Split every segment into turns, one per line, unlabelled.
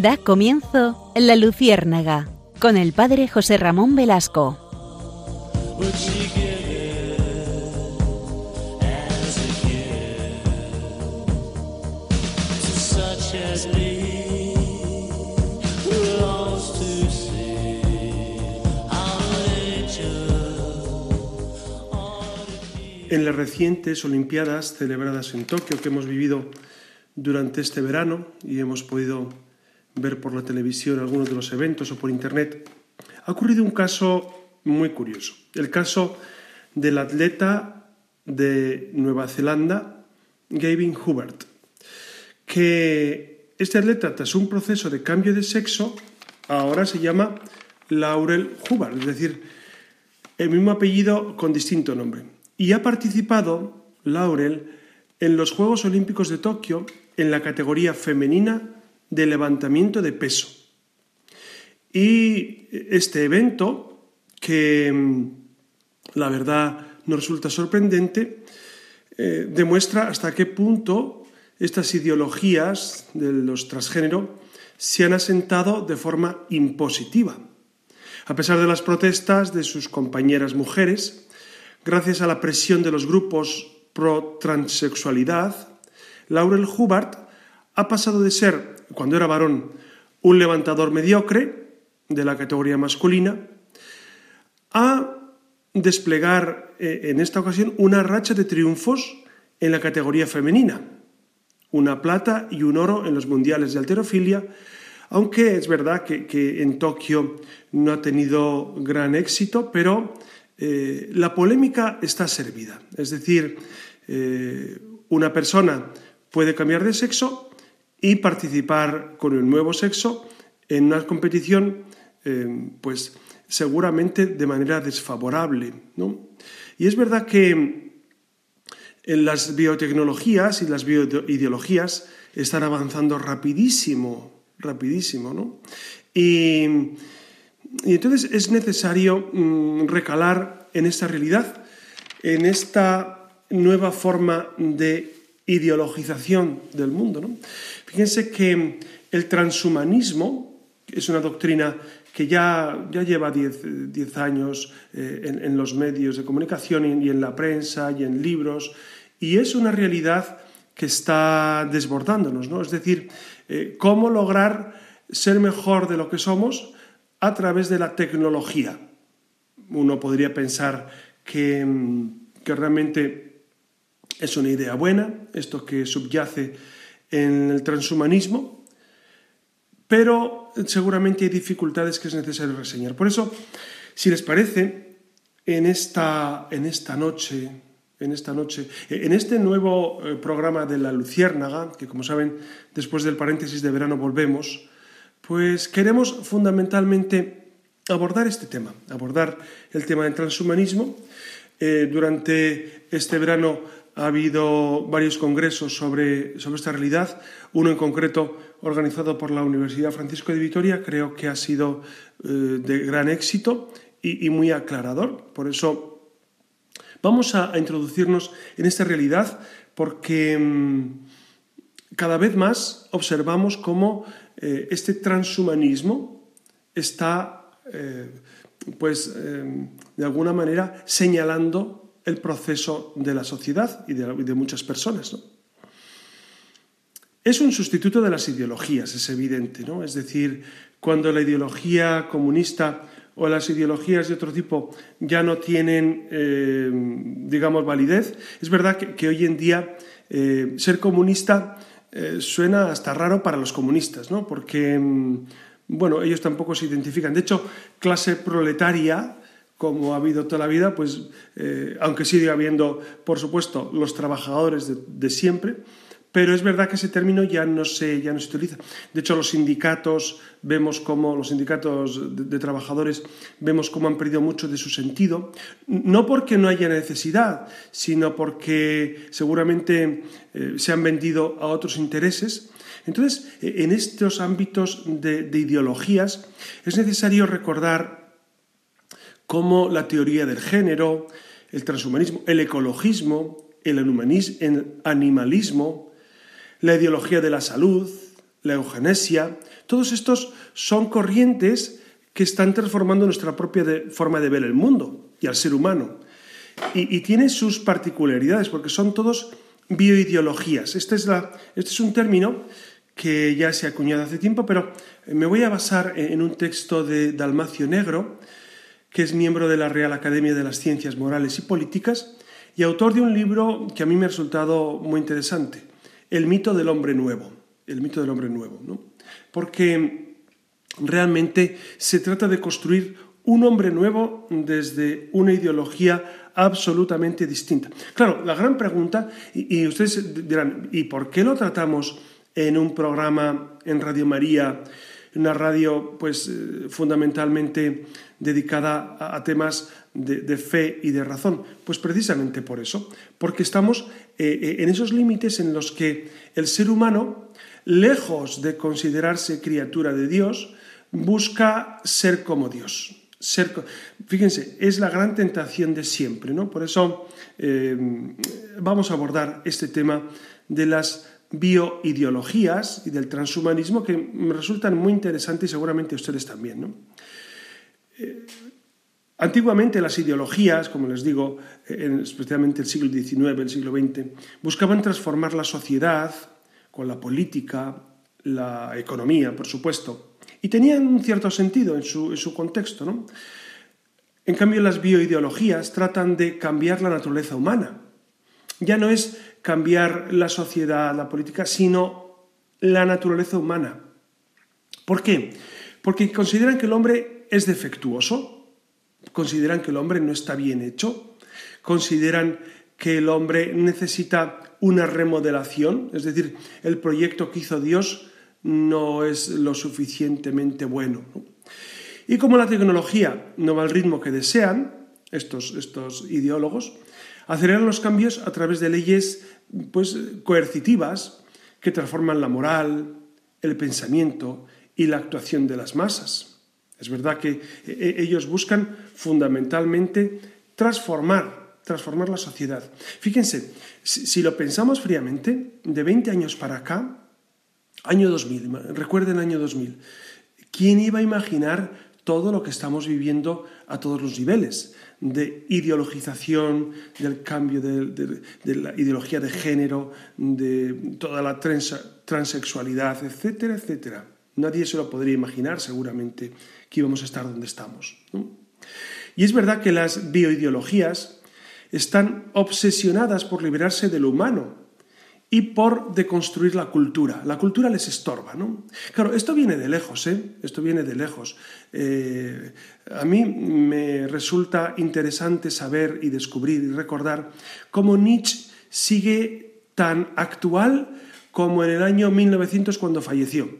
Da comienzo La Luciérnaga con el padre José Ramón Velasco.
En las recientes Olimpiadas celebradas en Tokio que hemos vivido durante este verano y hemos podido ver por la televisión algunos de los eventos o por internet, ha ocurrido un caso muy curioso. El caso del atleta de Nueva Zelanda, Gavin Hubert, que este atleta, tras un proceso de cambio de sexo, ahora se llama Laurel Hubbard, es decir, el mismo apellido con distinto nombre. Y ha participado, Laurel, en los Juegos Olímpicos de Tokio en la categoría femenina de levantamiento de peso. Y este evento, que mm, la verdad nos resulta sorprendente, eh, demuestra hasta qué punto estas ideologías de los transgénero se han asentado de forma impositiva. A pesar de las protestas de sus compañeras mujeres, gracias a la presión de los grupos pro transexualidad, Laurel Hubbard ha pasado de ser, cuando era varón, un levantador mediocre de la categoría masculina, a desplegar eh, en esta ocasión una racha de triunfos en la categoría femenina, una plata y un oro en los mundiales de alterofilia, aunque es verdad que, en Tokio no ha tenido gran éxito, pero eh, la polémica está servida. Es decir, eh, una persona puede cambiar de sexo y participar con el nuevo sexo en una competición, eh, pues seguramente de manera desfavorable. Y es verdad que en las biotecnologías y las bioideologías están avanzando rapidísimo, rapidísimo, ¿no? Y, y entonces es necesario mm, recalar en esta realidad, en esta nueva forma de ideologización del mundo. Fíjense que el transhumanismo es una doctrina que ya, ya lleva 10 años eh, en, los medios de comunicación y en la prensa y en libros, y es una realidad que está desbordándonos, ¿no? Es decir, eh, cómo lograr ser mejor de lo que somos a través de la tecnología. Uno podría pensar que, que realmente es una idea buena, esto que subyace en el transhumanismo, pero seguramente hay dificultades que es necesario reseñar. Por eso, si les parece, en esta, en esta noche, en esta noche, en este nuevo eh, programa de la Luciérnaga, que como saben, después del paréntesis de verano volvemos, pues queremos fundamentalmente abordar este tema, abordar el tema del transhumanismo. Eh, durante este verano ha habido varios congresos sobre, sobre esta realidad, uno en concreto organizado por la Universidad Francisco de Vitoria, creo que ha sido eh, de gran éxito y, muy aclarador. Por eso vamos a, introducirnos en esta realidad porque mm, cada vez más observamos cómo eh, este transhumanismo está, eh, pues, de alguna manera señalando el proceso de la sociedad y de, muchas personas. Es un sustituto de las ideologías, es evidente, ¿no? Es decir, cuando la ideología comunista o las ideologías de otro tipo ya no tienen, eh, digamos, validez, es verdad que, hoy en día eh, ser comunista eh, suena hasta raro para los comunistas, ¿no? Porque, mm, bueno, ellos tampoco se identifican. De hecho, clase proletaria como ha habido toda la vida, pues eh, aunque sigue habiendo, por supuesto, los trabajadores de, siempre, pero es verdad que ese término ya no se, ya no se utiliza. De hecho, los sindicatos, vemos como los sindicatos de, trabajadores, vemos cómo han perdido mucho de su sentido, no porque no haya necesidad, sino porque seguramente eh, se han vendido a otros intereses. Entonces, en estos ámbitos de ideologías es necesario recordar como la teoría del género, el transhumanismo, el ecologismo, el animalismo, la ideología de la salud, la eugenesia, todos estos son corrientes que están transformando nuestra propia forma de ver el mundo y al ser humano. Y, y tienen sus particularidades, porque son todos bioideologías. Este es, este es un término que ya se ha acuñado hace tiempo, pero me voy a basar en un texto de Dalmacio Negro, que es miembro de la Real Academia de las Ciencias Morales y Políticas y autor de un libro que a mí me ha resultado muy interesante, El mito del hombre nuevo. El mito del hombre nuevo, ¿no? Porque realmente se trata de construir un hombre nuevo desde una ideología absolutamente distinta. Claro, la gran pregunta, y, ustedes dirán, ¿y por qué lo tratamos en un programa en Radio María, una radio pues eh, fundamentalmente dedicada a, temas de, fe y de razón? Pues precisamente por eso, porque estamos eh, eh, en esos límites en los que el ser humano, lejos de considerarse criatura de Dios, busca ser como Dios. Ser, fíjense, es la gran tentación de siempre, ¿no? Por eso vamos a abordar este tema de las bioideologías y del transhumanismo que me resultan muy interesantes y seguramente ustedes también. Eh, antiguamente las ideologías, como les digo, especialmente el siglo XIX, el siglo XX, buscaban transformar la sociedad con la política, la economía, por supuesto, y tenían un cierto sentido en su, en su contexto. ¿no? En cambio, las bioideologías tratan de cambiar la naturaleza humana. Ya no es cambiar la sociedad, la política, sino la naturaleza humana. ¿Por qué? Porque consideran que el hombre es defectuoso, consideran que el hombre no está bien hecho, consideran que el hombre necesita una remodelación, es decir, el proyecto que hizo Dios no es lo suficientemente bueno. Y como la tecnología no va al ritmo que desean estos, estos ideólogos, aceleran los cambios a través de leyes pues, coercitivas que transforman la moral, el pensamiento y la actuación de las masas. Es verdad que eh, ellos buscan fundamentalmente transformar, transformar la sociedad. Fíjense, si, lo pensamos fríamente, de 20 años para acá, año 2000, recuerden año 2000, ¿quién iba a imaginar todo lo que estamos viviendo a todos los niveles? de ideologización, del cambio de, la ideología de género, de toda la transexualidad, etcétera, etcétera. Nadie se lo podría imaginar seguramente que íbamos a estar donde estamos. Y es verdad que las bioideologías están obsesionadas por liberarse de lo humano, y por deconstruir la cultura. La cultura les estorba, ¿no? Claro, esto viene de lejos, ¿eh? Esto viene de lejos. Eh, a mí me resulta interesante saber y descubrir y recordar cómo Nietzsche sigue tan actual como en el año 1900 cuando falleció.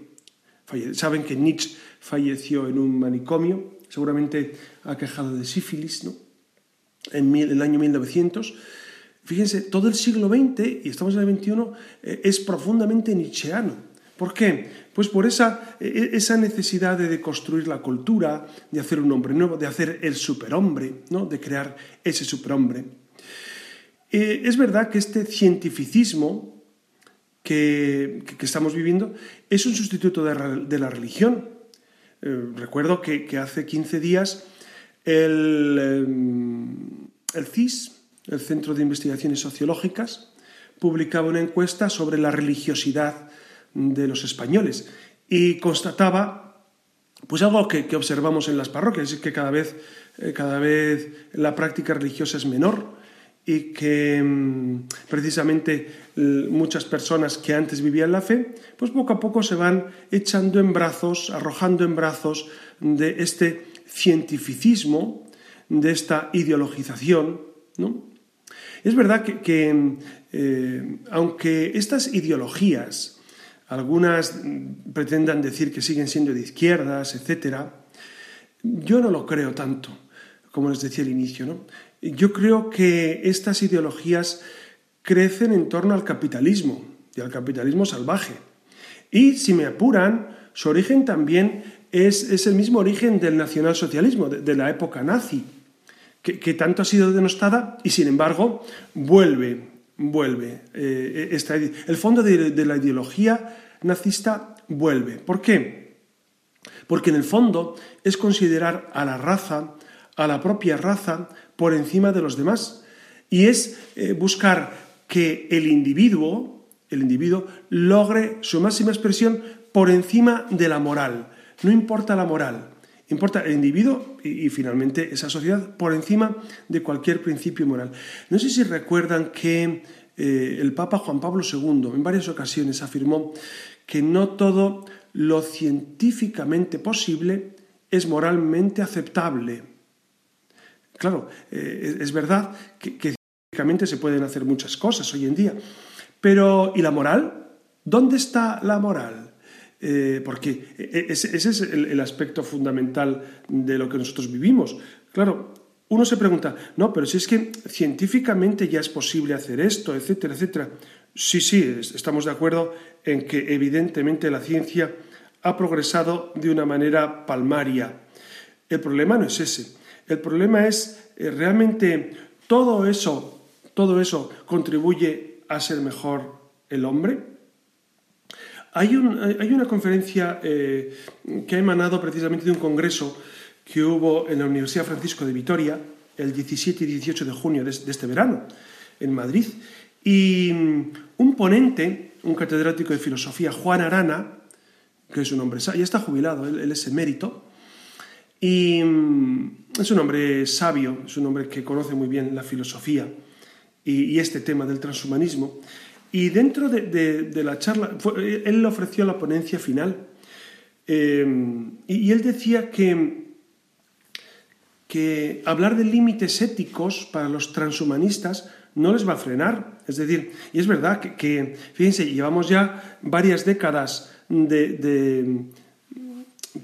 Saben que Nietzsche falleció en un manicomio, seguramente aquejado de sífilis, ¿no? En el año 1900 Fíjense, todo el siglo XX, y estamos en el XXI, eh, es profundamente nietzscheano. ¿Por qué? Pues por esa, e, esa, necesidad de deconstruir la cultura, de hacer un hombre nuevo, de hacer el superhombre, ¿no? de crear ese superhombre. Eh, es verdad que este cientificismo que, estamos viviendo es un sustituto de, la religión. Eh, recuerdo que, hace 15 días el, em, el CIS, el Centro de Investigaciones Sociológicas, publicaba una encuesta sobre la religiosidad de los españoles y constataba pues algo que, observamos en las parroquias, es que cada vez, eh, cada vez la práctica religiosa es menor y que mm, precisamente muchas personas que antes vivían la fe, pues poco a poco se van echando en brazos, arrojando en brazos de este cientificismo, de esta ideologización, ¿no? Es verdad que, eh, aunque estas ideologías, algunas pretendan decir que siguen siendo de izquierdas, etc., yo no lo creo tanto, como les decía al inicio. ¿no? Yo creo que estas ideologías crecen en torno al capitalismo y al capitalismo salvaje. Y si me apuran, su origen también es, el mismo origen del nacionalsocialismo, de la época nazi que, tanto ha sido denostada y sin embargo vuelve, vuelve. Eh, el fondo de, la ideología nazista vuelve. ¿Por qué? Porque en el fondo es considerar a la raza, a la propia raza, por encima de los demás. Y es eh, buscar que el individuo, el individuo logre su máxima expresión por encima de la moral. No importa la moral, importa el individuo y, finalmente esa sociedad por encima de cualquier principio moral. No sé si recuerdan que eh, el Papa Juan Pablo II en varias ocasiones afirmó que no todo lo científicamente posible es moralmente aceptable. Claro, eh, es verdad que, que científicamente se pueden hacer muchas cosas hoy en día, pero ¿y la moral? ¿Dónde está la moral? Eh, porque e, e, ese, es el, aspecto fundamental de lo que nosotros vivimos. Claro, uno se pregunta, no, pero si es que científicamente ya es posible hacer esto, etcétera, etcétera. Sí, sí, estamos de acuerdo en que evidentemente la ciencia ha progresado de una manera palmaria. El problema no es ese. El problema es eh, realmente todo eso, todo eso contribuye a ser mejor el hombre. Hay, una conferencia eh, que ha emanado precisamente de un congreso que hubo en la Universidad Francisco de Vitoria el 17 y 18 de junio de, este verano, en Madrid. Y mm, un ponente, un catedrático de filosofía, Juan Arana, que es un hombre, ya está jubilado, él, es emérito, y mm, es un hombre sabio, es un hombre que conoce muy bien la filosofía y, y este tema del transhumanismo. Y dentro de, la charla, él le ofreció la ponencia final eh, y, él decía que, que hablar de límites éticos para los transhumanistas no les va a frenar. Es decir, y es verdad que, fíjense, llevamos ya varias décadas de,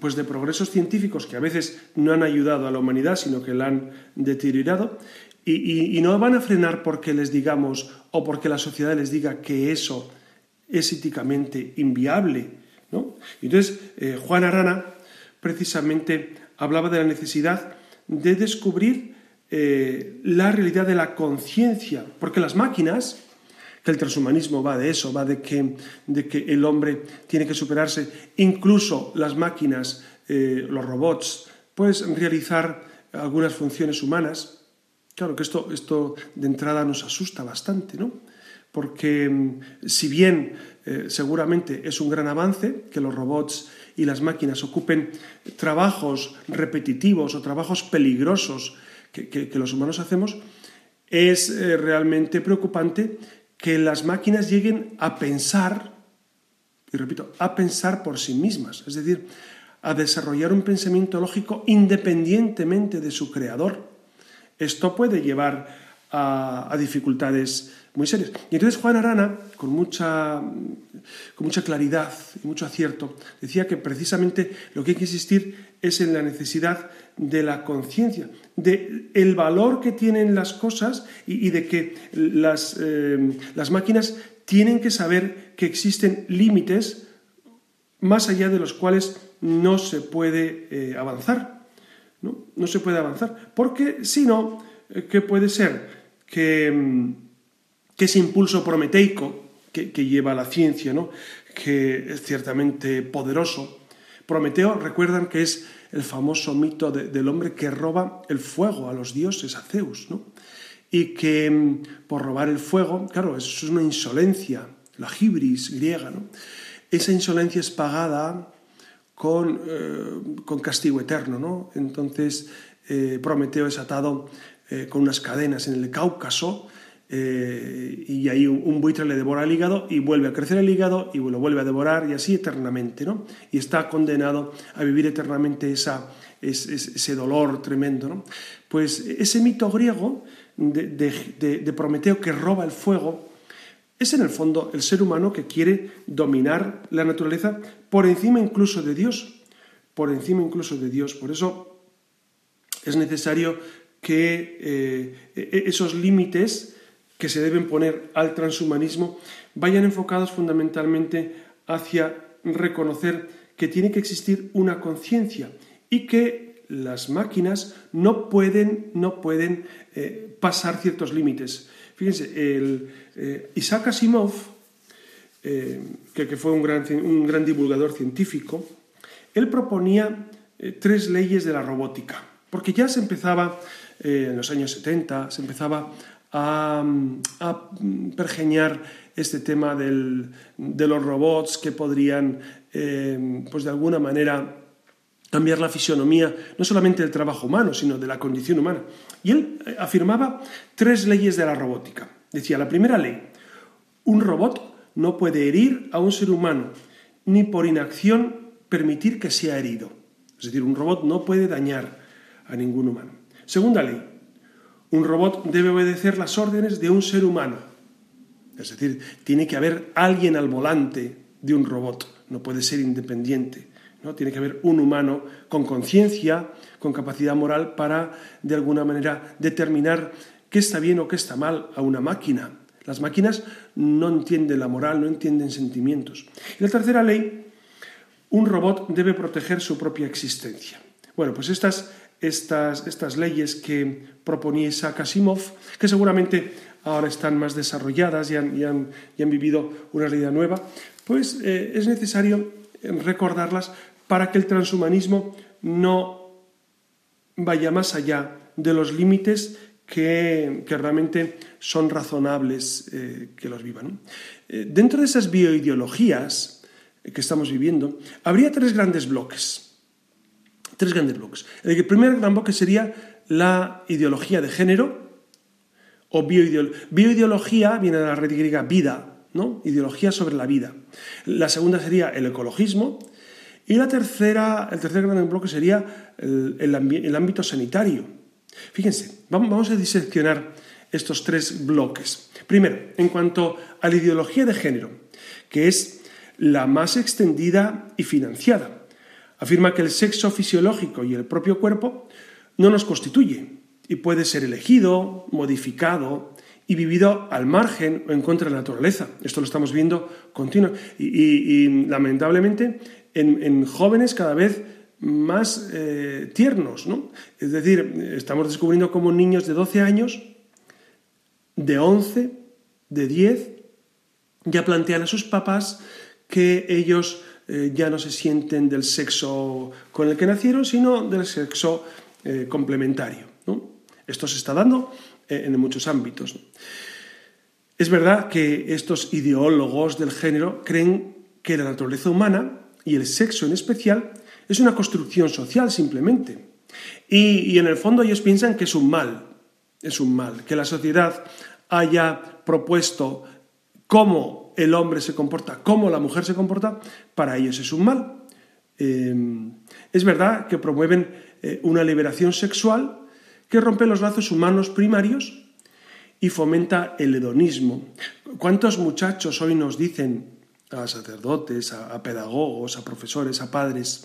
pues de progresos científicos que a veces no han ayudado a la humanidad, sino que la han deteriorado. Y, no van a frenar porque les digamos o porque la sociedad les diga que eso es éticamente inviable. ¿no? Entonces, eh, Juan Arana precisamente hablaba de la necesidad de descubrir eh, la realidad de la conciencia, porque las máquinas, que el transhumanismo va de eso, va de que, de que el hombre tiene que superarse, incluso las máquinas, eh, los robots, pues realizar algunas funciones humanas, Claro que esto, esto de entrada nos asusta bastante, ¿no? Porque mm, si bien eh, seguramente es un gran avance que los robots y las máquinas ocupen trabajos repetitivos o trabajos peligrosos que, los humanos hacemos, es eh, realmente preocupante que las máquinas lleguen a pensar, y repito, a pensar por sí mismas, es decir, a desarrollar un pensamiento lógico independientemente de su creador. Esto puede llevar a, dificultades muy serias. Y entonces Juan Arana, con mucha, con mucha claridad y mucho acierto, decía que precisamente lo que hay que insistir es en la necesidad de la conciencia, de el valor que tienen las cosas y, de que las, eh, las máquinas tienen que saber que existen límites más allá de los cuales no se puede eh, avanzar. ¿No? se puede avanzar. Porque si no, eh, ¿qué puede ser? Que, mm, ese impulso prometeico que, lleva la ciencia, ¿no? que es ciertamente poderoso. Prometeo, recuerdan que es el famoso mito del hombre que roba el fuego a los dioses, a Zeus, ¿no? y que mm, por robar el fuego, claro, eso es una insolencia, la hibris griega, ¿no? esa insolencia es pagada eh, con, castigo eterno. ¿no? Entonces eh, Prometeo es atado eh, con unas cadenas en el Cáucaso y ahí un, buitre le devora el hígado y vuelve a crecer el hígado y lo vuelve a devorar y así eternamente. ¿no? Y está condenado a vivir eternamente esa, ese, dolor tremendo. ¿no? Pues ese mito griego de Prometeo que roba el fuego, es en el fondo el ser humano que quiere dominar la naturaleza por encima incluso de Dios, por encima incluso de Dios. Por eso es necesario que eh, e-, esos límites que se deben poner al transhumanismo vayan enfocados fundamentalmente hacia reconocer que tiene que existir una conciencia y que las máquinas no pueden, no pueden eh, pasar ciertos límites. Fíjense, eh, Isaac Asimov eh, que, fue un gran, un gran, divulgador científico, él proponía eh, tres leyes de la robótica, porque ya se empezaba, en los años 70, se empezaba a, pergeñar este tema de los robots que podrían, pues de alguna manera, cambiar la fisionomía, no solamente del trabajo humano, sino de la condición humana. Y él afirmaba tres leyes de la robótica. Decía, la primera ley, un robot no puede herir a un ser humano, ni por inacción permitir que sea herido. Es decir, un robot no puede dañar a ningún humano. Segunda ley, un robot debe obedecer las órdenes de un ser humano. Es decir, tiene que haber alguien al volante de un robot, no puede ser independiente. ¿No? Tiene que haber un humano con conciencia, con capacidad moral para, de alguna manera, determinar qué está bien o qué está mal a una máquina, las máquinas no entienden la moral, no entienden sentimientos. Y la tercera ley, un robot debe proteger su propia existencia. Bueno, pues estas, estas, estas leyes que proponía Isaac que seguramente ahora están más desarrolladas y han, han, vivido una realidad nueva, pues eh, es necesario recordarlas para que el transhumanismo no vaya más allá de los límites que, realmente son razonables eh, que los vivan. Eh, dentro de esas bioideologías que estamos viviendo, habría tres grandes bloques. Tres grandes bloques. El primer gran bloque sería la ideología de género, o bioideología. Bioideología viene de la red griega vida, ¿no? Ideología sobre la vida. La segunda sería el ecologismo. Y la tercera, el tercer gran bloque sería el ámbito sanitario, Fíjense, vamos a diseccionar estos tres bloques. Primero, en cuanto a la ideología de género, que es la más extendida y financiada. Afirma que el sexo fisiológico y el propio cuerpo no nos constituye y puede ser elegido, modificado y vivido al margen o en contra de la naturaleza. Esto lo estamos viendo continuo. Y, lamentablemente en jóvenes cada vez más eh, tiernos. ¿no? Es decir, estamos descubriendo cómo niños de 12 años, de 11, de 10, ya plantean a sus papás que ellos eh, ya no se sienten del sexo con el que nacieron, sino del sexo eh, complementario. Esto se está dando en muchos ámbitos. Es verdad que estos ideólogos del género creen que la naturaleza humana y el sexo en especial es una construcción social simplemente. Y, en el fondo ellos piensan que es un mal, es un mal, que la sociedad haya propuesto cómo el hombre se comporta, cómo la mujer se comporta, para ellos es un mal. Em, es verdad que promueven eh, una liberación sexual que rompe los lazos humanos primarios y fomenta el hedonismo. ¿Cuántos muchachos hoy nos dicen a sacerdotes, a, pedagogos, a profesores, a padres.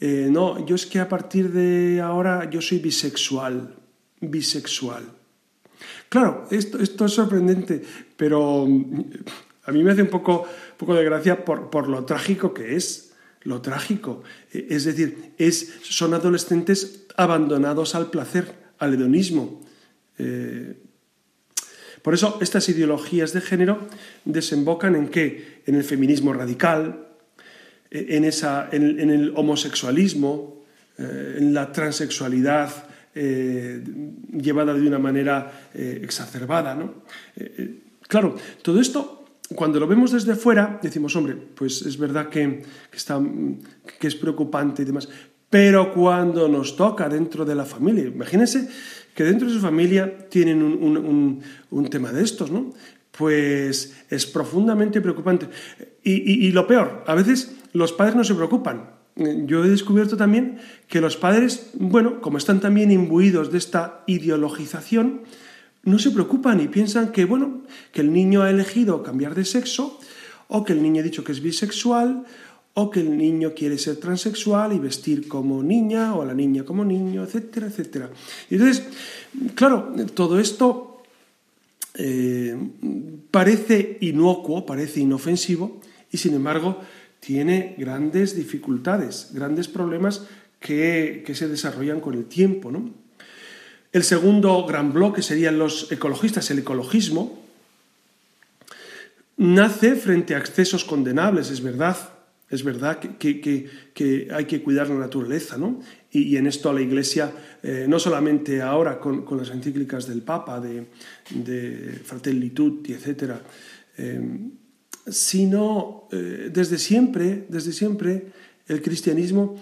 Eh, no, yo es que a partir de ahora yo soy bisexual, bisexual. Claro, esto, es sorprendente, pero mm, a mí me hace un poco, poco de gracia por, por lo trágico que es, lo trágico. Eh, es decir, es, son adolescentes abandonados al placer, al hedonismo. Eh, por eso estas ideologías de género desembocan en qué? En el feminismo radical, en, esa, en, el homosexualismo, eh, en la transexualidad eh, llevada de una manera eh, exacerbada. ¿no? claro, todo esto cuando lo vemos desde fuera, decimos, hombre, pues es verdad que, está, que es preocupante y demás, pero cuando nos toca dentro de la familia, imagínense que dentro de su familia tienen un, tema de estos, ¿no? Pues es profundamente preocupante. Y, lo peor, a veces los padres no se preocupan. Yo he descubierto también que los padres, bueno, como están también imbuidos de esta ideologización, no se preocupan y piensan que, bueno, que el niño ha elegido cambiar de sexo o que el niño ha dicho que es bisexual o que el niño quiere ser transexual y vestir como niña o la niña como niño, etcétera, etcétera. Y entonces, claro, todo esto eh, parece inocuo, parece inofensivo y sin embargo tiene grandes dificultades, grandes problemas que, se desarrollan con el tiempo. El segundo gran bloque serían los ecologistas, el ecologismo, nace frente a excesos condenables, es verdad. Es verdad que, hay que cuidar la naturaleza, ¿no? Y, en esto a la Iglesia, eh, no solamente ahora con, las encíclicas del Papa, de, de Fratelli Tutti, etc., eh, sino eh, desde siempre, desde siempre, el cristianismo,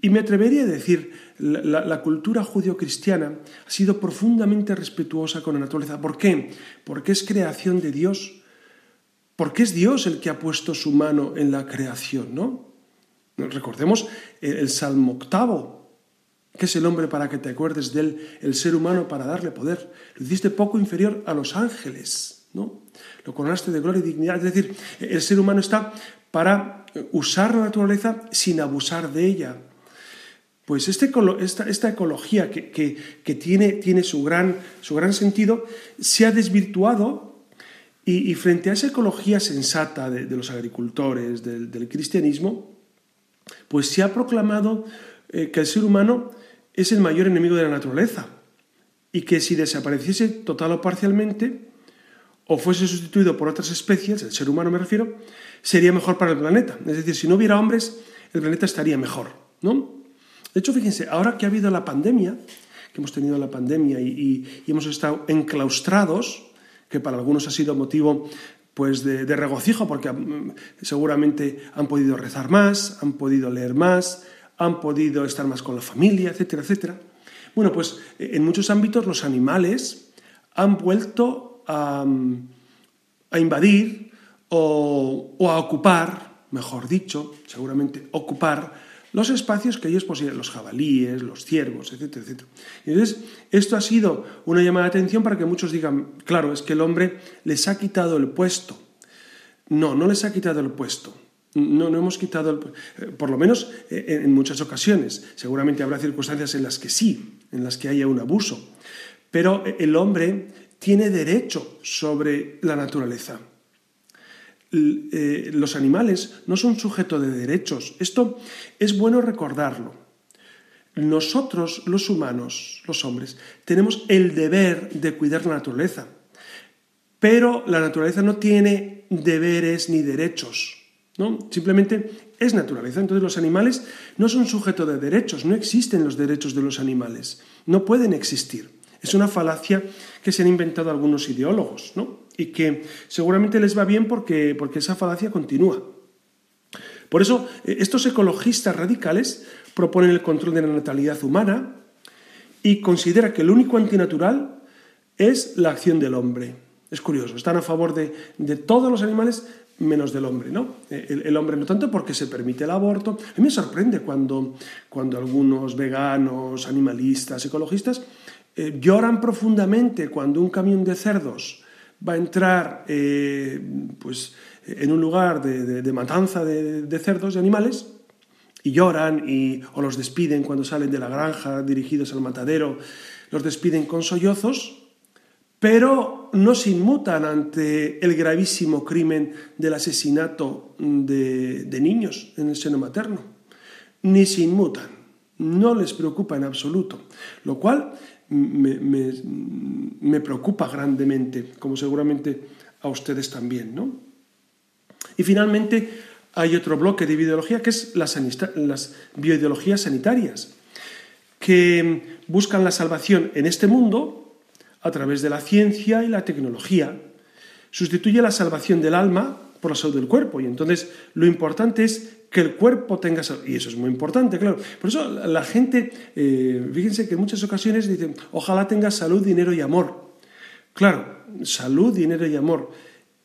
y me atrevería a decir, la, cultura judio-cristiana ha sido profundamente respetuosa con la naturaleza. ¿Por qué? Porque es creación de Dios porque es Dios el que ha puesto su mano en la creación, ¿no? Recordemos el Salmo octavo, que es el hombre para que te acuerdes de él, el ser humano para darle poder. Lo hiciste poco inferior a los ángeles, ¿no? Lo coronaste de gloria y dignidad. Es decir, el ser humano está para usar la naturaleza sin abusar de ella. Pues este, esta, ecología que, tiene, tiene su, gran, su gran sentido se ha desvirtuado y, frente a esa ecología sensata de, los agricultores, del, cristianismo, pues se ha proclamado eh, que el ser humano es el mayor enemigo de la naturaleza y que si desapareciese total o parcialmente o fuese sustituido por otras especies, el ser humano me refiero, sería mejor para el planeta. Es decir, si no hubiera hombres, el planeta estaría mejor, ¿no? De hecho, fíjense, ahora que ha habido la pandemia, que hemos tenido la pandemia y hemos estado enclaustrados, que para algunos ha sido motivo pues de, regocijo porque mm, seguramente han podido rezar más, han podido leer más, han podido estar más con la familia, etcétera, etcétera. Bueno, pues eh, en muchos ámbitos los animales han vuelto a, mm, invadir o, o, a ocupar, mejor dicho, seguramente ocupar los espacios que ellos poseen, los jabalíes, los ciervos, etcétera, etcétera. Entonces, esto ha sido una llamada de atención para que muchos digan, claro, es que el hombre les ha quitado el puesto. No, no les ha quitado el puesto. No, no hemos quitado, el, por lo menos eh, en muchas ocasiones. Seguramente habrá circunstancias en las que sí, en las que haya un abuso. Pero el hombre tiene derecho sobre la naturaleza. Eh, los animales no son sujeto de derechos. Esto es bueno recordarlo. Nosotros, los humanos, los hombres, tenemos el deber de cuidar la naturaleza, pero la naturaleza no tiene deberes ni derechos. ¿no? Simplemente es naturaleza. Entonces los animales no son sujeto de derechos, no existen los derechos de los animales, no pueden existir. Es una falacia que se han inventado algunos ideólogos, ¿no? Y que seguramente les va bien porque, porque esa falacia continúa. Por eso, eh, estos ecologistas radicales proponen el control de la natalidad humana y considera que el único antinatural es la acción del hombre. Es curioso, están a favor de, todos los animales menos del hombre, ¿no? El, hombre no tanto porque se permite el aborto. A mí me sorprende cuando, cuando algunos veganos, animalistas, ecologistas eh, lloran profundamente cuando un camión de cerdos va a entrar eh, pues, en un lugar de, matanza de, cerdos y animales y lloran y, o los despiden cuando salen de la granja dirigidos al matadero, los despiden con sollozos, pero no se inmutan ante el gravísimo crimen del asesinato de niños en el seno materno, ni se inmutan, no les preocupa en absoluto, lo cual me, preocupa grandemente, como seguramente a ustedes también. ¿no? Y finalmente hay otro bloque de ideología que es las, las bioideologías sanitarias, que buscan la salvación en este mundo a través de la ciencia y la tecnología. Sustituye la salvación del alma por la salud del cuerpo. Y entonces lo importante es que el cuerpo tenga salud. Y eso es muy importante, claro. Por eso la gente, eh, fíjense que en muchas ocasiones dicen, ojalá tenga salud, dinero y amor. Claro, salud, dinero y amor.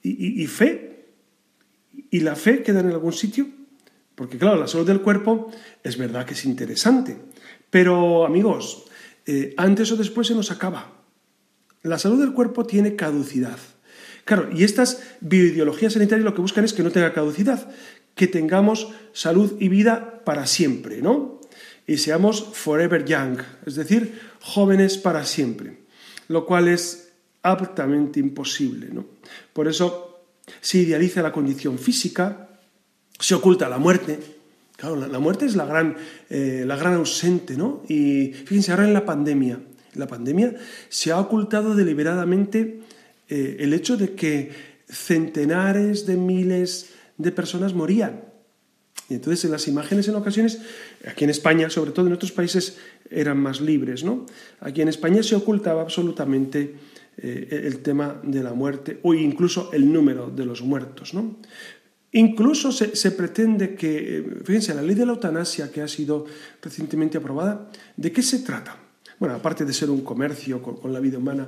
Y, fe. ¿Y la fe queda en algún sitio? Porque claro, la salud del cuerpo es verdad que es interesante. Pero amigos, eh, antes o después se nos acaba. La salud del cuerpo tiene caducidad. Claro, y estas bioideologías sanitarias lo que buscan es que no tenga caducidad, que tengamos salud y vida para siempre, ¿no? Y seamos forever young, es decir, jóvenes para siempre, lo cual es aptamente imposible, ¿no? Por eso se idealiza la condición física, se oculta la muerte. Claro, la, muerte es la gran, eh, la gran ausente, ¿no? Y fíjense, ahora en la pandemia, la pandemia se ha ocultado deliberadamente eh, el hecho de que centenares de miles de personas morían. Y entonces en las imágenes en ocasiones, aquí en España, sobre todo en otros países, eran más libres, ¿no? Aquí en España se ocultaba absolutamente eh, el tema de la muerte o incluso el número de los muertos, ¿no? Incluso se, pretende que, eh, fíjense, la ley de la eutanasia que ha sido recientemente aprobada, ¿de qué se trata? Bueno, aparte de ser un comercio con, la vida humana,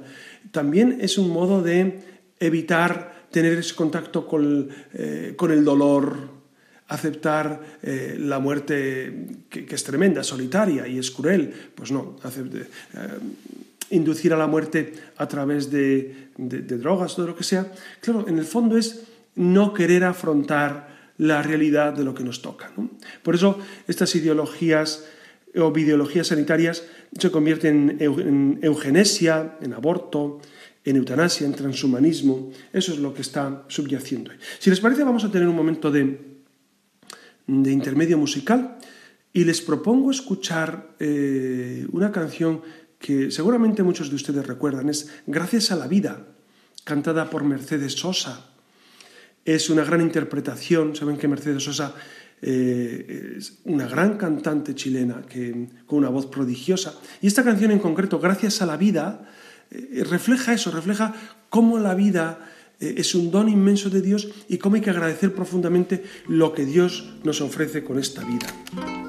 también es un modo de evitar tener ese contacto con, eh, el dolor, aceptar eh, la muerte que, es tremenda, solitaria y es cruel. Pues no, eh, inducir a la muerte a través de, drogas o de lo que sea. Claro, en el fondo es no querer afrontar la realidad de lo que nos toca. Por eso estas ideologías o ideologías sanitarias se convierten en eugenesia, en aborto, en eutanasia, en transhumanismo. Eso es lo que está subyaciendo. Si les parece, vamos a tener un momento de, de intermedio musical y les propongo escuchar eh, una canción que seguramente muchos de ustedes recuerdan, es Gracias a la vida, cantada por Mercedes Sosa. Es una gran interpretación, saben que Mercedes Sosa eh, es una gran cantante chilena que, con una voz prodigiosa. Y esta canción en concreto, Gracias a la vida, eh, refleja eso, refleja cómo la vida eh, es un don inmenso de Dios y cómo hay que agradecer profundamente lo que Dios nos ofrece con esta vida.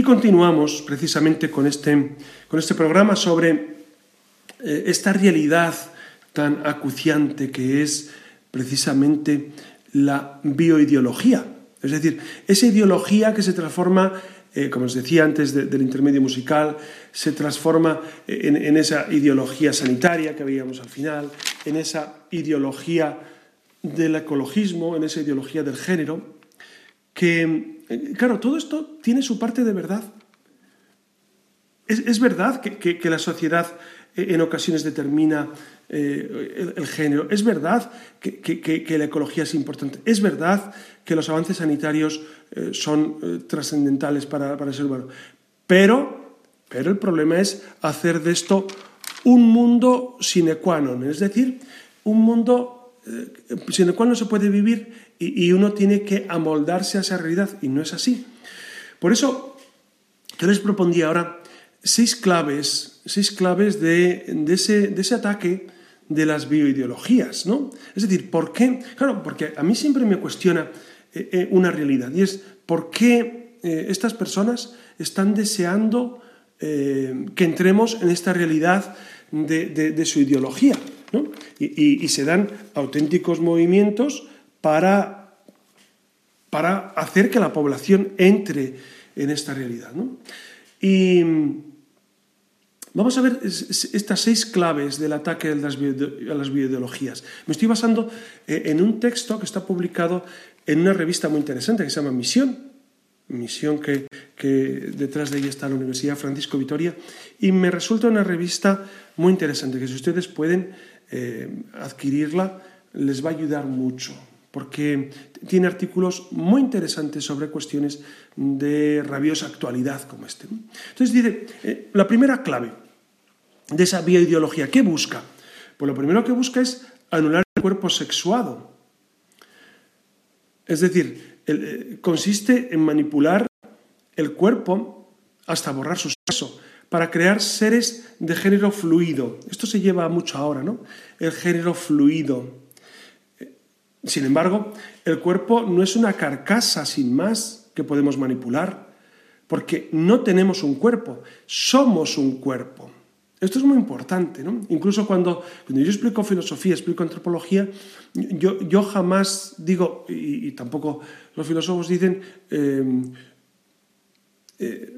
Y continuamos precisamente con este, con este programa sobre eh, esta realidad tan acuciante que es precisamente la bioideología. Es decir, esa ideología que se transforma, eh, como os decía antes del intermedio musical, se transforma en, en, esa ideología sanitaria que veíamos al final, en esa ideología del ecologismo, en esa ideología del género, que, eh, claro, todo esto tiene su parte de verdad. Es, es verdad que, que, la sociedad eh, en ocasiones determina eh, el, género. Es verdad que, que, la ecología es importante. Es verdad que los avances sanitarios eh, son eh, trascendentales para, para, el ser humano. Pero, pero el problema es hacer de esto un mundo sine qua non. Es decir, un mundo eh, sin el cual no se puede vivir y, uno tiene que amoldarse a esa realidad. Y no es así. Por eso, yo les propondría ahora seis claves, seis claves de, de, ese, de ese ataque de las bioideologías, ¿no? Es decir, ¿por qué? Claro, porque a mí siempre me cuestiona eh, eh, una realidad y es por qué eh, estas personas están deseando que entremos en esta realidad de, de, su ideología, ¿no? Y, y, se dan auténticos movimientos para, para hacer que la población entre en esta realidad, ¿no? Y Vamos a ver estas seis claves del ataque a las, bioideologías. Me estoy basando eh, en un texto que está publicado en una revista muy interesante que se llama Misión, misión que, que, detrás de ella está la Universidad Francisco Vitoria, y me resulta una revista muy interesante, que si ustedes pueden eh, adquirirla, les va a ayudar mucho, porque tiene artículos muy interesantes sobre cuestiones de rabiosa actualidad como este. Entonces dice, eh, la primera clave de esa bioideología, ¿qué busca? Pues lo primero que busca es anular el cuerpo sexuado. Es decir, eh, consiste en manipular el cuerpo hasta borrar su sexo para crear seres de género fluido. Esto se lleva mucho ahora, ¿no? El género fluido. Sin embargo, el cuerpo no es una carcasa sin más que podemos manipular, porque no tenemos un cuerpo, somos un cuerpo. Esto es muy importante, ¿no? Incluso cuando, cuando yo explico filosofía, explico antropología, yo, yo jamás digo, y, tampoco los filósofos dicen, eh, eh,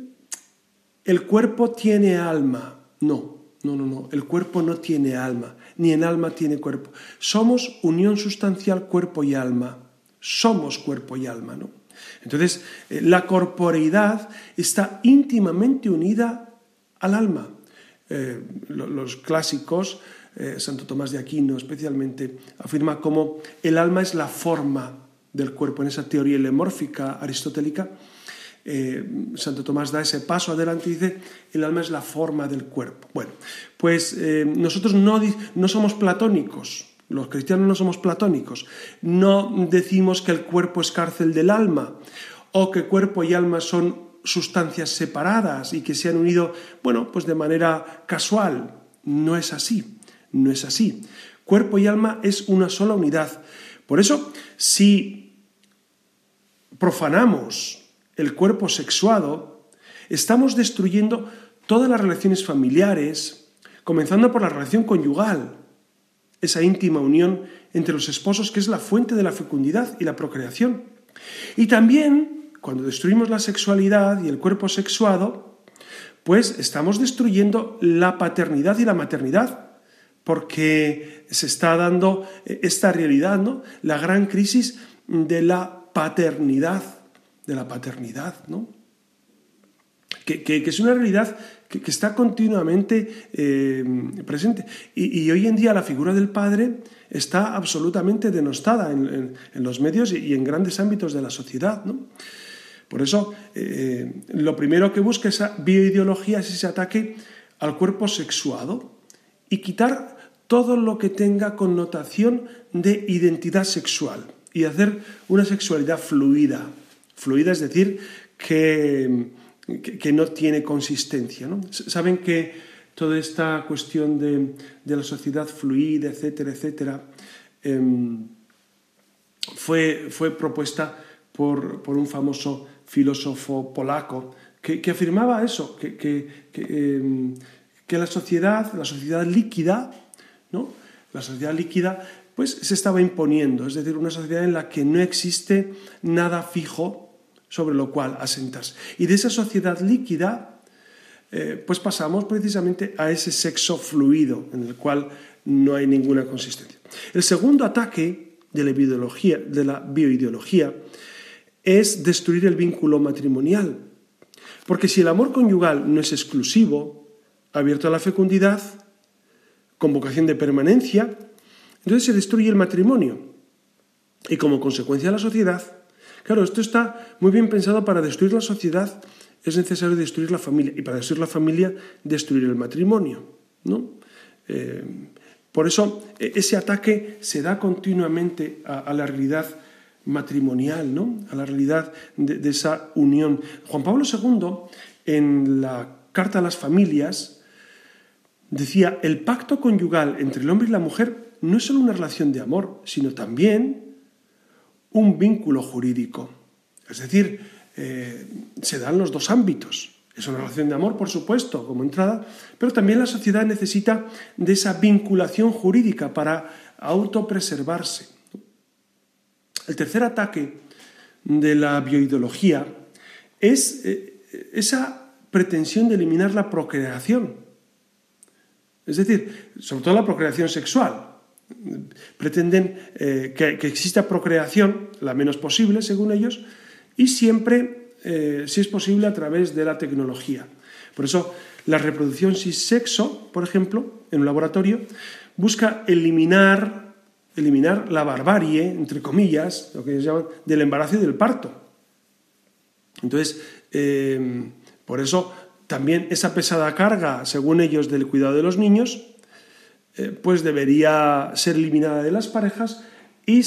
el cuerpo tiene alma. No, no, no, no. El cuerpo no tiene alma, ni el alma tiene cuerpo. Somos unión sustancial cuerpo y alma. Somos cuerpo y alma, ¿no? Entonces, eh, la corporeidad está íntimamente unida al alma. Eh, los clásicos, eh, Santo Tomás de Aquino especialmente, afirma como el alma es la forma del cuerpo en esa teoría helemórfica aristotélica eh, Santo Tomás da ese paso adelante y dice, el alma es la forma del cuerpo. Bueno, pues eh, nosotros no, no somos platónicos, los cristianos no somos platónicos, no decimos que el cuerpo es cárcel del alma o que cuerpo y alma son sustancias separadas y que se han unido, bueno, pues de manera casual. No es así, no es así. Cuerpo y alma es una sola unidad. Por eso, si profanamos el cuerpo sexuado, estamos destruyendo todas las relaciones familiares, comenzando por la relación conyugal, esa íntima unión entre los esposos que es la fuente de la fecundidad y la procreación. Y también, cuando destruimos la sexualidad y el cuerpo sexuado, pues estamos destruyendo la paternidad y la maternidad, porque se está dando esta realidad, ¿no? La gran crisis de la paternidad, de la paternidad, ¿no? Que, es una realidad que, está continuamente eh, presente. Y, hoy en día la figura del padre está absolutamente denostada en, los medios y en grandes ámbitos de la sociedad. ¿no? Por eso, eh, lo primero que busca esa bioideología es ese ataque al cuerpo sexuado y quitar todo lo que tenga connotación de identidad sexual y hacer una sexualidad fluida. Fluida es decir, que, que, no tiene consistencia. ¿no? Saben que toda esta cuestión de, la sociedad fluida, etcétera, etcétera, em, fue, fue, propuesta por, por, un famoso filósofo polaco que, afirmaba eso, que, em, que, la sociedad, la sociedad líquida, ¿no? la sociedad líquida pues se estaba imponiendo, es decir, una sociedad en la que no existe nada fijo sobre lo cual asentarse. Y de esa sociedad líquida, eh, pues pasamos precisamente a ese sexo fluido, en el cual no hay ninguna consistencia. El segundo ataque de la, de la bioideología es destruir el vínculo matrimonial. Porque si el amor conyugal no es exclusivo, abierto a la fecundidad, con vocación de permanencia, entonces se destruye el matrimonio. Y como consecuencia la sociedad, claro, esto está muy bien pensado para destruir la sociedad, es necesario destruir la familia. Y para destruir la familia, destruir el matrimonio. ¿no? Eh, por eso e, ese ataque se da continuamente a, la realidad matrimonial, ¿no? a la realidad de, de, esa unión. Juan Pablo II, en la Carta a las Familias, decía, el pacto conyugal entre el hombre y la mujer no es solo una relación de amor, sino también un vínculo jurídico. Es decir, eh, se dan los dos ámbitos. Es una relación de amor, por supuesto, como entrada, pero también la sociedad necesita de esa vinculación jurídica para autopreservarse. El tercer ataque de la bioideología es eh, esa pretensión de eliminar la procreación. Es decir, sobre todo la procreación sexual, pretenden eh, que, exista procreación, la menos posible, según ellos, y siempre, eh, si es posible, a través de la tecnología. Por eso, la reproducción sin sexo, por ejemplo, en un laboratorio, busca eliminar, eliminar la barbarie, entre comillas, lo que ellos llaman, del embarazo y del parto. Entonces, eh, por eso también esa pesada carga, según ellos, del cuidado de los niños, eh, pues debería ser eliminada de las parejas y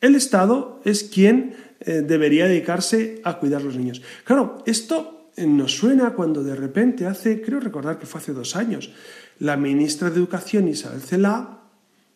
el Estado es quien eh, debería dedicarse a cuidar a los niños. Claro, esto eh, nos suena cuando de repente hace, creo recordar que fue hace dos años, la ministra de Educación Isabel Celá,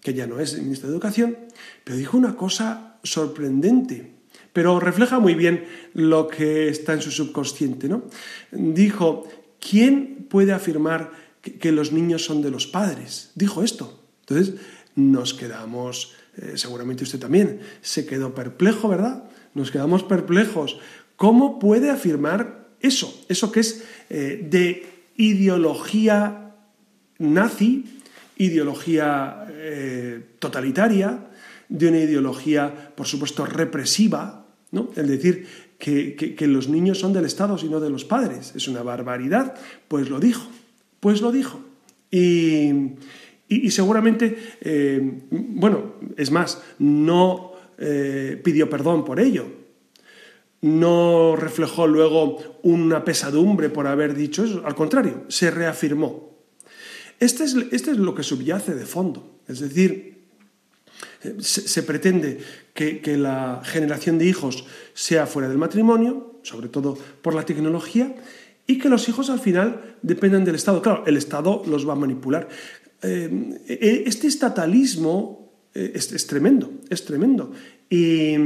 que ya no es ministra de Educación, pero dijo una cosa sorprendente, pero refleja muy bien lo que está en su subconsciente. ¿no? Dijo, ¿quién puede afirmar que, los niños son de los padres. Dijo esto. Entonces nos quedamos, eh, seguramente usted también, se quedó perplejo, ¿verdad? Nos quedamos perplejos. ¿Cómo puede afirmar eso? Eso que es eh, de ideología nazi, ideología eh, totalitaria, de una ideología, por supuesto, represiva, ¿no? El decir que, que, los niños son del Estado y no de los padres. Es una barbaridad, pues lo dijo. Pues lo dijo. Y, seguramente, eh, bueno, es más, no eh, pidió perdón por ello. No reflejó luego una pesadumbre por haber dicho eso. Al contrario, se reafirmó. Este es, este es lo que subyace de fondo. Es decir, se, pretende que, que, la generación de hijos sea fuera del matrimonio, sobre todo por la tecnología, y que los hijos al final dependen del Estado. Claro, el Estado los va a manipular. Eh, eh, este estatalismo eh, es, tremendo, es tremendo. Y,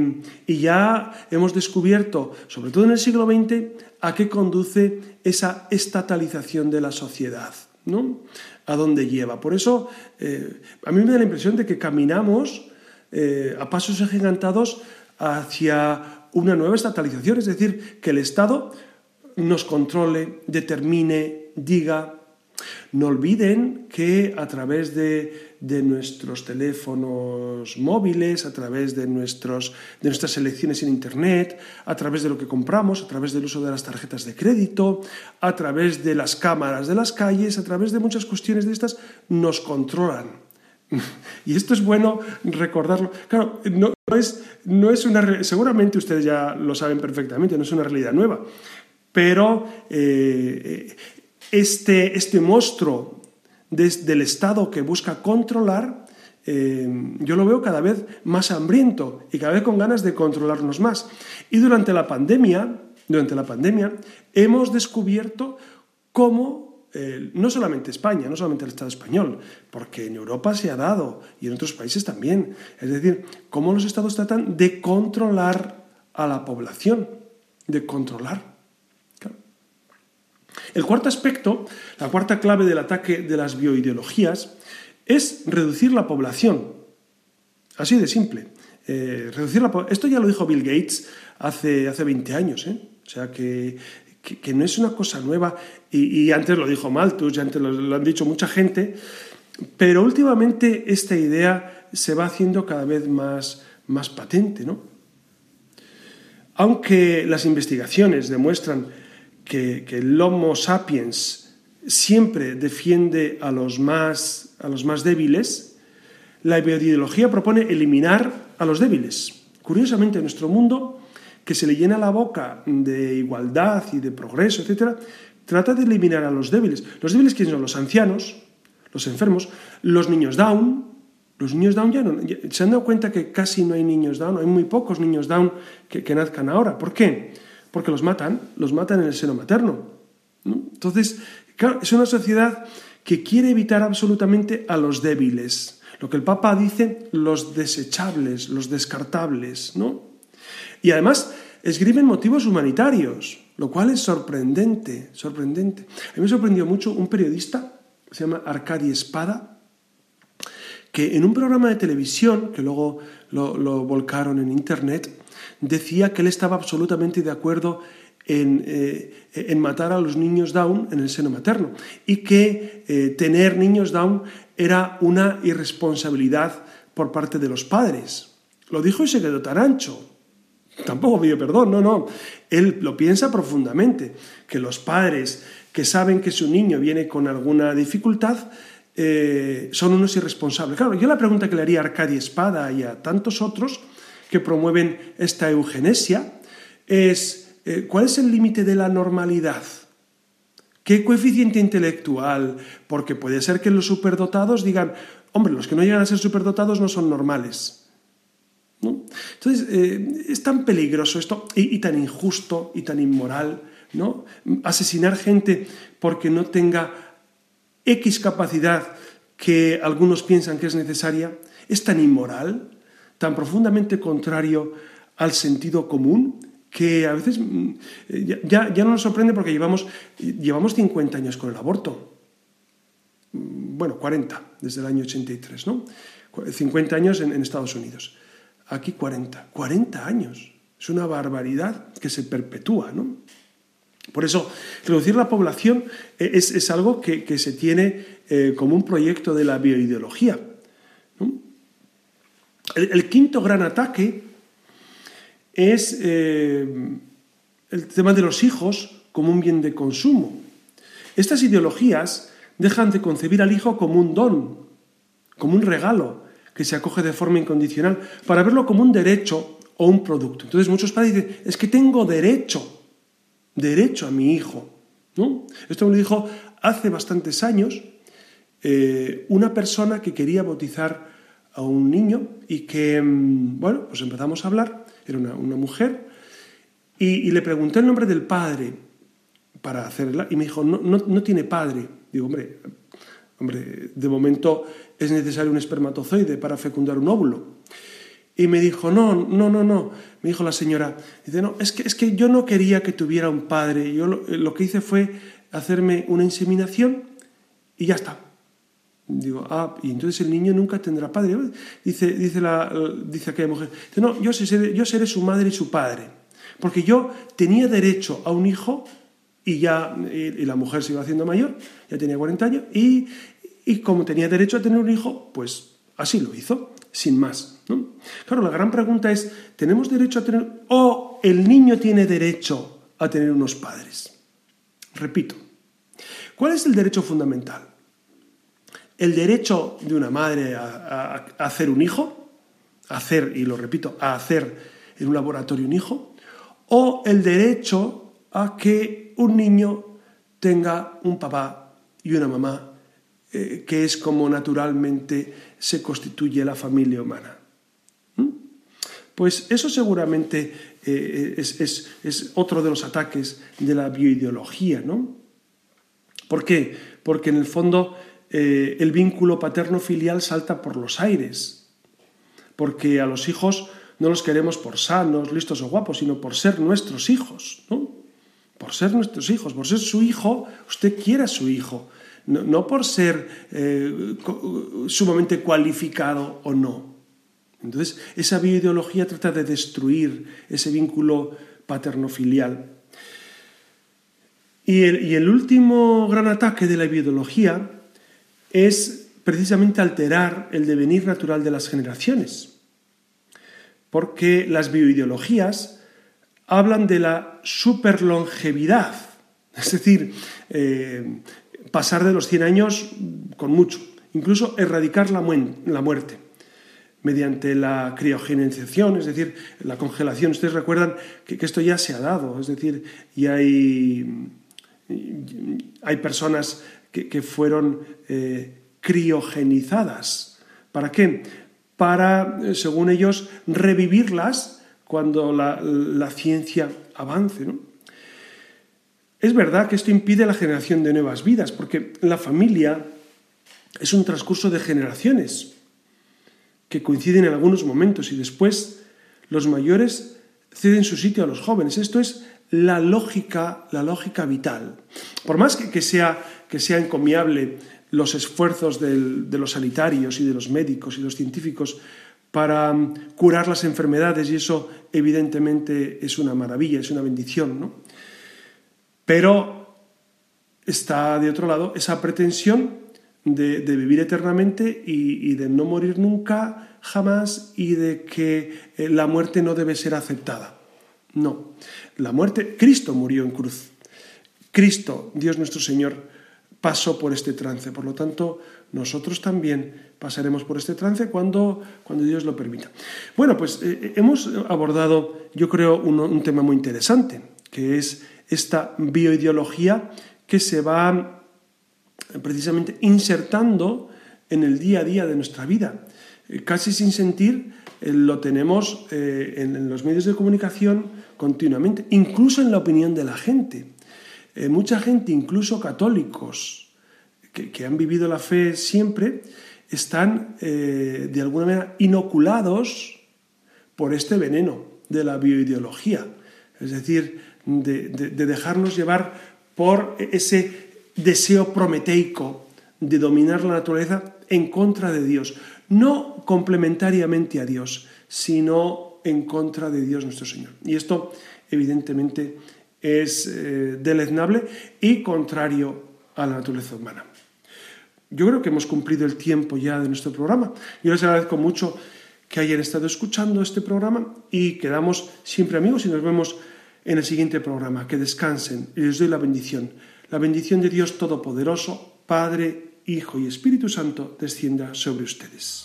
ya hemos descubierto, sobre todo en el siglo XX, a qué conduce esa estatalización de la sociedad, ¿no? A dónde lleva. Por eso, a mí me da la impresión de que caminamos a pasos agigantados hacia una nueva estatalización, es decir, que el Estado nos controle, determine, diga. No olviden que a través de, nuestros teléfonos móviles, a través de, nuestros, de nuestras selecciones en Internet, a través de lo que compramos, a través del uso de las tarjetas de crédito, a través de las cámaras de las calles, a través de muchas cuestiones de estas, nos controlan. Y esto es bueno recordarlo. Claro, no, es, no es una... Seguramente ustedes ya lo saben perfectamente, no es una realidad nueva, pero eh, este, este monstruo del Estado que busca controlar, eh, yo lo veo cada vez más hambriento y cada vez con ganas de controlarnos más. Y durante la pandemia, durante la pandemia, hemos descubierto cómo eh, no solamente España, no solamente el Estado español, porque en Europa se ha dado y en otros países también. Es decir, cómo los estados tratan de controlar a la población, de controlar. El cuarto aspecto, la cuarta clave del ataque de las bioideologías, es reducir la población. Así de simple. Eh, reducir la, esto ya lo dijo Bill Gates hace, hace 20 años. ¿eh? O sea que, no es una cosa nueva. Y, antes lo dijo Malthus, ya antes lo, han dicho mucha gente. Pero últimamente esta idea se va haciendo cada vez más, más patente. ¿no? Aunque las investigaciones demuestran que, el Homo sapiens siempre defiende a los, más, a los más débiles, la bioideología propone eliminar a los débiles. Curiosamente, en nuestro mundo, que se le llena la boca de igualdad y de progreso, etc., trata de eliminar a los débiles. ¿Los débiles quiénes son? Los ancianos, los enfermos, los niños down. Los niños down ya no. se han dado cuenta que casi no hay niños down, hay muy pocos niños down que nazcan ahora. ¿Por qué? Porque los matan, los matan en el seno materno. Entonces, claro, es una sociedad que quiere evitar absolutamente a los débiles. Lo que el Papa dice, los desechables, los descartables, ¿no? Y además escriben motivos humanitarios, lo cual es sorprendente, sorprendente. A mí me sorprendió mucho un periodista, se llama Arcadi Espada, que en un programa de televisión, que luego lo volcaron en Internet, decía que él estaba absolutamente de acuerdo eh, en, matar a los niños Down en el seno materno y que eh, tener niños Down era una irresponsabilidad por parte de los padres. Lo dijo y se quedó tan ancho. Tampoco pidió perdón, no, no. Él lo piensa profundamente, que los padres que saben que su niño viene con alguna dificultad eh, son unos irresponsables. Claro, yo la pregunta que le haría a Arcadia Espada y a tantos otros que promueven esta eugenesia es eh, cuál es el límite de la normalidad. ¿Qué coeficiente intelectual? Porque puede ser que los superdotados digan, hombre, los que no llegan a ser superdotados no son normales. Entonces, eh, es tan peligroso esto y, tan injusto y tan inmoral, ¿no? Asesinar gente porque no tenga X capacidad que algunos piensan que es necesaria, es tan inmoral tan profundamente contrario al sentido común que a veces mm, ya, ya no nos sorprende porque llevamos, llevamos 50 años con el aborto. Mm, bueno, 40, desde el año 83, ¿no? 50 años en, Estados Unidos. Aquí 40. 40 años. Es una barbaridad que se perpetúa, ¿no? Por eso, reducir la población eh, es, algo que, se tiene eh, como un proyecto de la bioideología. El, quinto gran ataque es eh, el tema de los hijos como un bien de consumo. Estas ideologías dejan de concebir al hijo como un don, como un regalo que se acoge de forma incondicional, para verlo como un derecho o un producto. Entonces muchos padres dicen, es que tengo derecho, derecho a mi hijo. ¿No? Esto me lo dijo hace bastantes años eh, una persona que quería bautizar a un niño y que, mm, bueno, pues empezamos a hablar, era una, mujer, y, le pregunté el nombre del padre para hacerla, y me dijo, no, no, tiene padre. Digo, hombre, hombre, de momento es necesario un espermatozoide para fecundar un óvulo. Y me dijo, no, no, no, no. Me dijo la señora, dice, no, es que, es que yo no quería que tuviera un padre. Yo lo que hice fue hacerme una inseminación y ya está. Digo, ah, y entonces el niño nunca tendrá padre. Dice, dice, la, dice aquella mujer, dice, no, yo seré, yo seré su madre y su padre. Porque yo tenía derecho a un hijo y ya y, la mujer se iba haciendo mayor, ya tenía 40 años, y, y, como tenía derecho a tener un hijo, pues así lo hizo, sin más. Claro, la gran pregunta es, ¿tenemos derecho a tener, o el niño tiene derecho a tener unos padres? Repito, ¿cuál es el derecho fundamental? ¿El derecho de una madre a, hacer un hijo? Hacer, y lo repito, a hacer en un laboratorio un hijo? ¿O el derecho a que un niño tenga un papá y una mamá, eh, que es como naturalmente se constituye la familia humana. ¿Mm? Pues eso seguramente eh, es, otro de los ataques de la bioideología, ¿no? ¿Por qué? Porque en el fondo eh, el vínculo paterno-filial salta por los aires, porque a los hijos no los queremos por sanos, listos o guapos, sino por ser nuestros hijos, ¿no? por ser nuestros hijos, por ser su hijo, usted quiere a su hijo, no, por ser eh, sumamente cualificado o no. Entonces, esa bioideología trata de destruir ese vínculo paterno-filial. Y el, y el último gran ataque de la bioideología es precisamente alterar el devenir natural de las generaciones. Porque las bioideologías hablan de la superlongevidad, es decir, eh, pasar de los 100 años con mucho, incluso erradicar la, muerte mediante la criogenización, es decir, la congelación. Ustedes recuerdan que, esto ya se ha dado, es decir, y hay, hay personas que, fueron eh, criogenizadas. ¿Para qué? Para, según ellos, revivirlas cuando la, ciencia avance. Es verdad que esto impide la generación de nuevas vidas, porque la familia es un transcurso de generaciones que coinciden en algunos momentos y después los mayores ceden su sitio a los jóvenes. Esto es la lógica, la lógica vital. Por más que, sea, que sea encomiable los esfuerzos de los sanitarios y de los médicos y los científicos para mm, curar las enfermedades y eso evidentemente es una maravilla, es una bendición, ¿no? Pero está de otro lado esa pretensión de, vivir eternamente y, de no morir nunca, jamás, y de que eh, la muerte no debe ser aceptada. No, la muerte, Cristo murió en cruz. Cristo, Dios nuestro Señor, pasó por este trance. Por lo tanto, nosotros también pasaremos por este trance cuando, cuando Dios lo permita. Bueno, pues eh, eh, hemos abordado, yo creo, un, tema muy interesante, que es esta bioideología que se va precisamente insertando en el día a día de nuestra vida. Eh, casi sin sentir, lo tenemos en, los medios de comunicación continuamente, incluso en la opinión de la gente. Mucha gente, incluso católicos, que, han vivido la fe siempre, están eh, de alguna manera inoculados por este veneno de la bioideología, es decir, de, dejarnos llevar por ese deseo prometeico de dominar la naturaleza en contra de Dios, no complementariamente a Dios, sino en contra de Dios nuestro Señor. Y esto, evidentemente, es eh, deleznable y contrario a la naturaleza humana. Yo creo que hemos cumplido el tiempo ya de nuestro programa. Yo les agradezco mucho que hayan estado escuchando este programa y quedamos siempre amigos y nos vemos en el siguiente programa. Que descansen y les doy la bendición. La bendición de Dios Todopoderoso, Padre, Hijo y Espíritu Santo, descienda sobre ustedes.